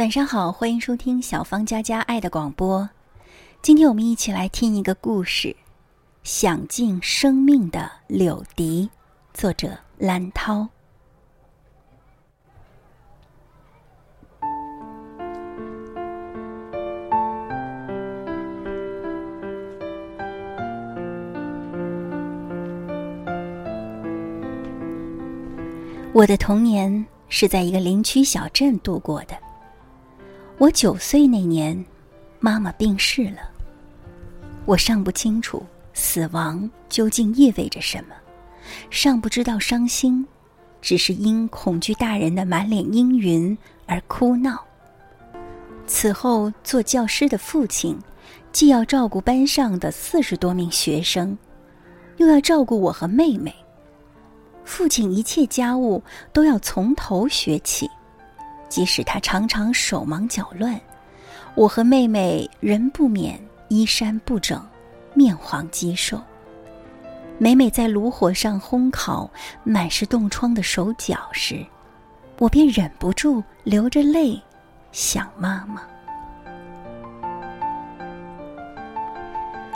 晚上好，欢迎收听小芳佳佳爱的广播。今天我们一起来听一个故事，《享尽生命的柳笛》，作者兰涛。我的童年是在一个林区小镇度过的。我九岁那年，妈妈病逝了。我尚不清楚死亡究竟意味着什么，尚不知道伤心，只是因恐惧大人的满脸阴云而哭闹。此后，做教师的父亲，既要照顾班上的四十多名学生，又要照顾我和妹妹。父亲一切家务都要从头学起。即使他常常手忙脚乱，我和妹妹仍不免衣衫不整、面黄肌瘦。每每在炉火上烘烤满是冻疮的手脚时，我便忍不住流着泪想妈妈。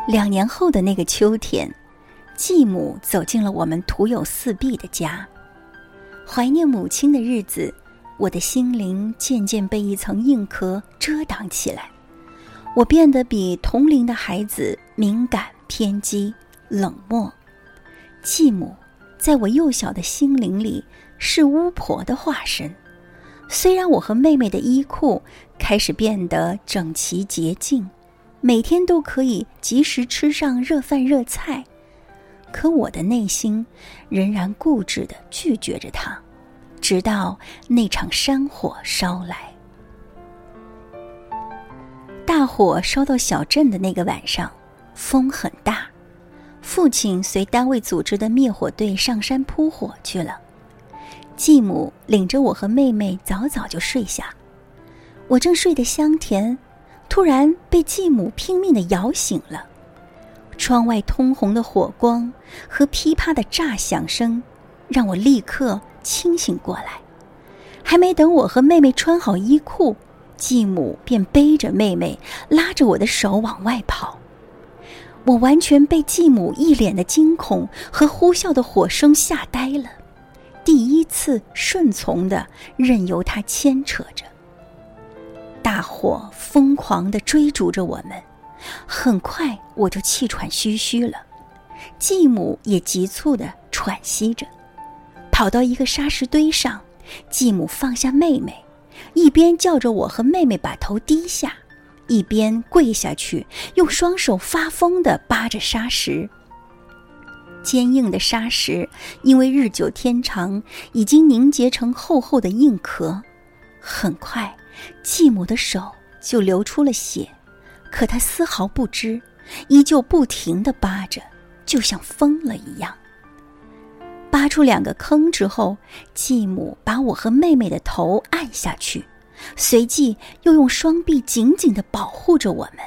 两年后的那个秋天，继母走进了我们徒有四壁的家，怀念母亲的日子。我的心灵渐渐被一层硬壳遮挡起来，我变得比同龄的孩子敏感、偏激、冷漠。继母在我幼小的心灵里是巫婆的化身。虽然我和妹妹的衣裤开始变得整齐洁净，每天都可以及时吃上热饭热菜，可我的内心仍然固执地拒绝着她。直到那场山火烧来，大火烧到小镇的那个晚上，风很大。父亲随单位组织的灭火队上山扑火去了，继母领着我和妹妹早早就睡下。我正睡得香甜，突然被继母拼命的摇醒了。窗外通红的火光和噼啪的炸响声，让我立刻。清醒过来，还没等我和妹妹穿好衣裤，继母便背着妹妹，拉着我的手往外跑。我完全被继母一脸的惊恐和呼啸的火声吓呆了，第一次顺从的任由他牵扯着。大火疯狂的追逐着我们，很快我就气喘吁吁了，继母也急促的喘息着。跑到一个沙石堆上，继母放下妹妹，一边叫着我和妹妹把头低下，一边跪下去，用双手发疯地扒着沙石。坚硬的沙石因为日久天长，已经凝结成厚厚的硬壳。很快，继母的手就流出了血，可她丝毫不知，依旧不停地扒着，就像疯了一样。扒出两个坑之后，继母把我和妹妹的头按下去，随即又用双臂紧紧的保护着我们。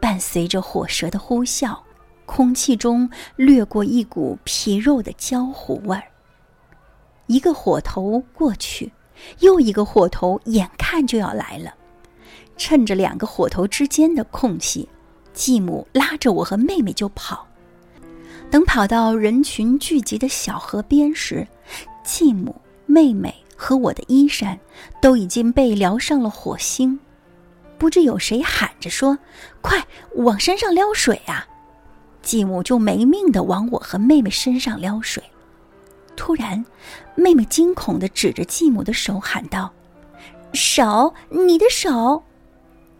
伴随着火舌的呼啸，空气中掠过一股皮肉的焦糊味儿。一个火头过去，又一个火头眼看就要来了。趁着两个火头之间的空隙，继母拉着我和妹妹就跑。等跑到人群聚集的小河边时，继母、妹妹和我的衣衫都已经被燎上了火星。不知有谁喊着说：“快往身上撩水啊！”继母就没命的往我和妹妹身上撩水。突然，妹妹惊恐的指着继母的手喊道：“手，你的手！”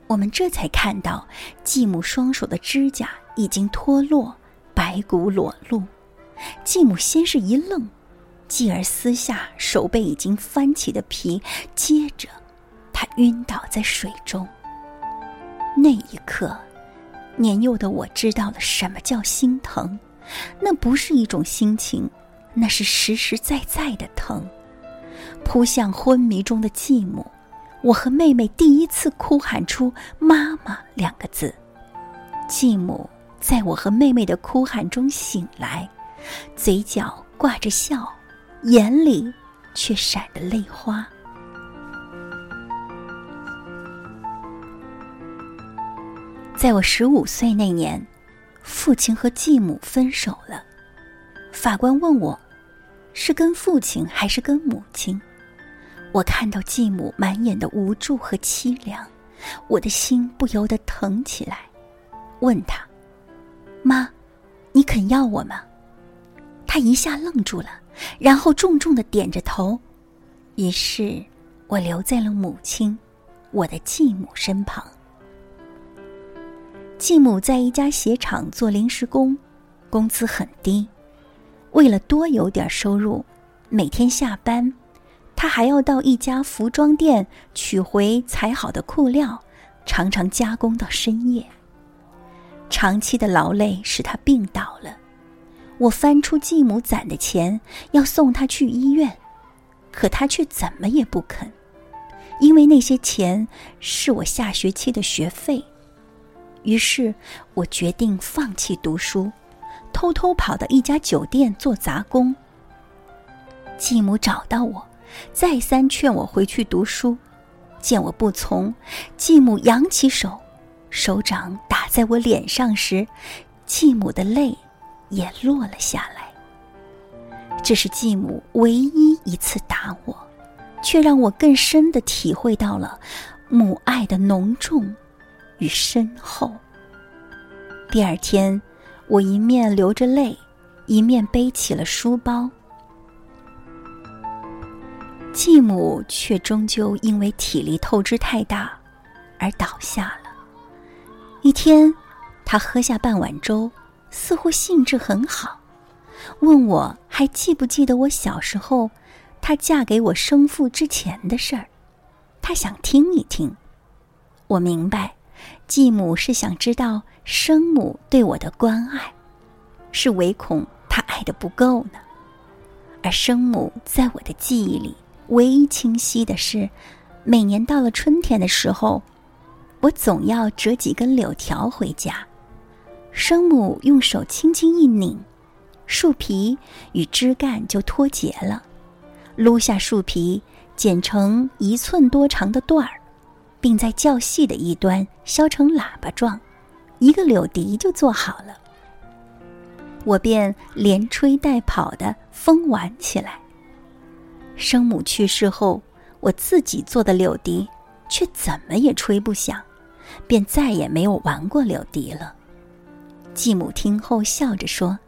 我们这才看到继母双手的指甲已经脱落。白骨裸露，继母先是一愣，继而撕下手背已经翻起的皮，接着，她晕倒在水中。那一刻，年幼的我知道了什么叫心疼，那不是一种心情，那是实实在在的疼。扑向昏迷中的继母，我和妹妹第一次哭喊出“妈妈”两个字，继母。在我和妹妹的哭喊中醒来。嘴角挂着笑眼里却闪着泪花。在我十五岁那年父亲和继母分手了。法官问我是跟父亲还是跟母亲？我看到继母满眼的无助和凄凉我的心不由得疼起来问他妈，你肯要我吗？”他一下愣住了，然后重重的点着头。于是，我留在了母亲，我的继母身旁。继母在一家鞋厂做临时工，工资很低。为了多有点收入，每天下班。他还要到一家服装店取回裁好的裤料，常常加工到深夜。长期的劳累使他病倒了。我翻出继母攒的钱，要送他去医院，可他却怎么也不肯，因为那些钱是我下学期的学费。于是我决定放弃读书，偷偷跑到一家酒店做杂工。继母找到我。再三劝我回去读书，见我不从，继母扬起手，手掌打在我脸上时，继母的泪也落了下来。这是继母唯一一次打我，却让我更深的体会到了母爱的浓重与深厚。第二天，我一面流着泪，一面背起了书包。继母却终究因为体力透支太大，而倒下了。一天，他喝下半碗粥，似乎兴致很好，问我还记不记得我小时候，她嫁给我生父之前的事儿。她想听一听。我明白，继母是想知道生母对我的关爱，是唯恐她爱的不够呢。而生母在我的记忆里。唯一清晰的是，每年到了春天的时候，我总要折几根柳条回家。生母用手轻轻一拧，树皮与枝干就脱节了。撸下树皮，剪成一寸多长的段儿，并在较细的一端削成喇叭状，一个柳笛就做好了。我便连吹带跑的疯玩起来。生母去世后，我自己做的柳笛却怎么也吹不响，便再也没有玩过柳笛了。继母听后笑着说：“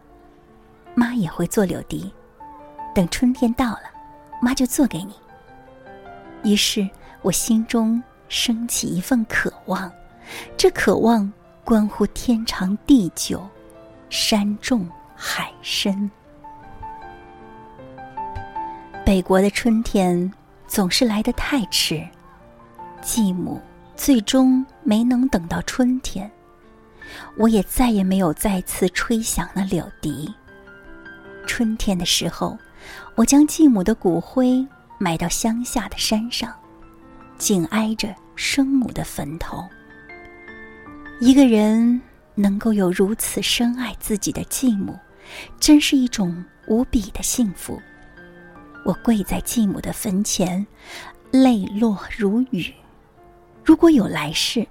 妈也会做柳笛，等春天到了，妈就做给你。”于是我心中升起一份渴望，这渴望关乎天长地久，山重海深。北国的春天总是来得太迟，继母最终没能等到春天，我也再也没有再次吹响那柳笛。春天的时候，我将继母的骨灰埋到乡下的山上，紧挨着生母的坟头。一个人能够有如此深爱自己的继母，真是一种无比的幸福。我跪在继母的坟前，泪落如雨。如果有来世，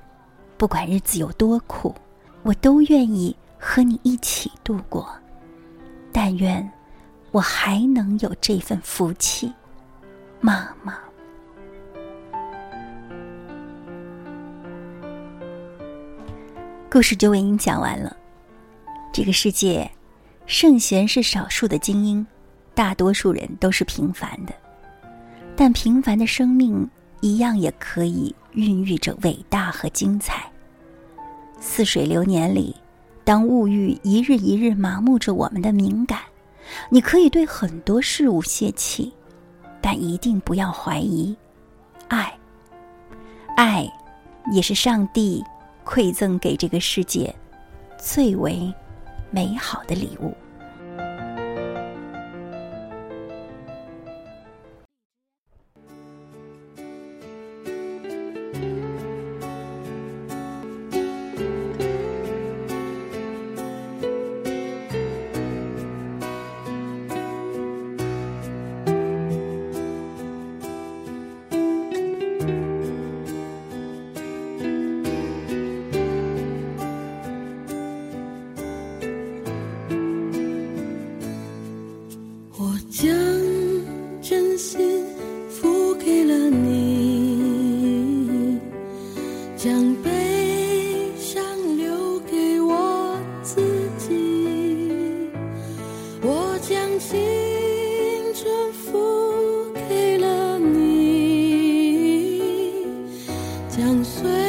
不管日子有多苦，我都愿意和你一起度过。但愿我还能有这份福气，妈妈。故事就为您讲完了。这个世界，圣贤是少数的精英。大多数人都是平凡的，但平凡的生命一样也可以孕育着伟大和精彩。似水流年里，当物欲一日一日麻木着我们的敏感，你可以对很多事物泄气，但一定不要怀疑，爱，爱，也是上帝馈赠给这个世界最为美好的礼物。相随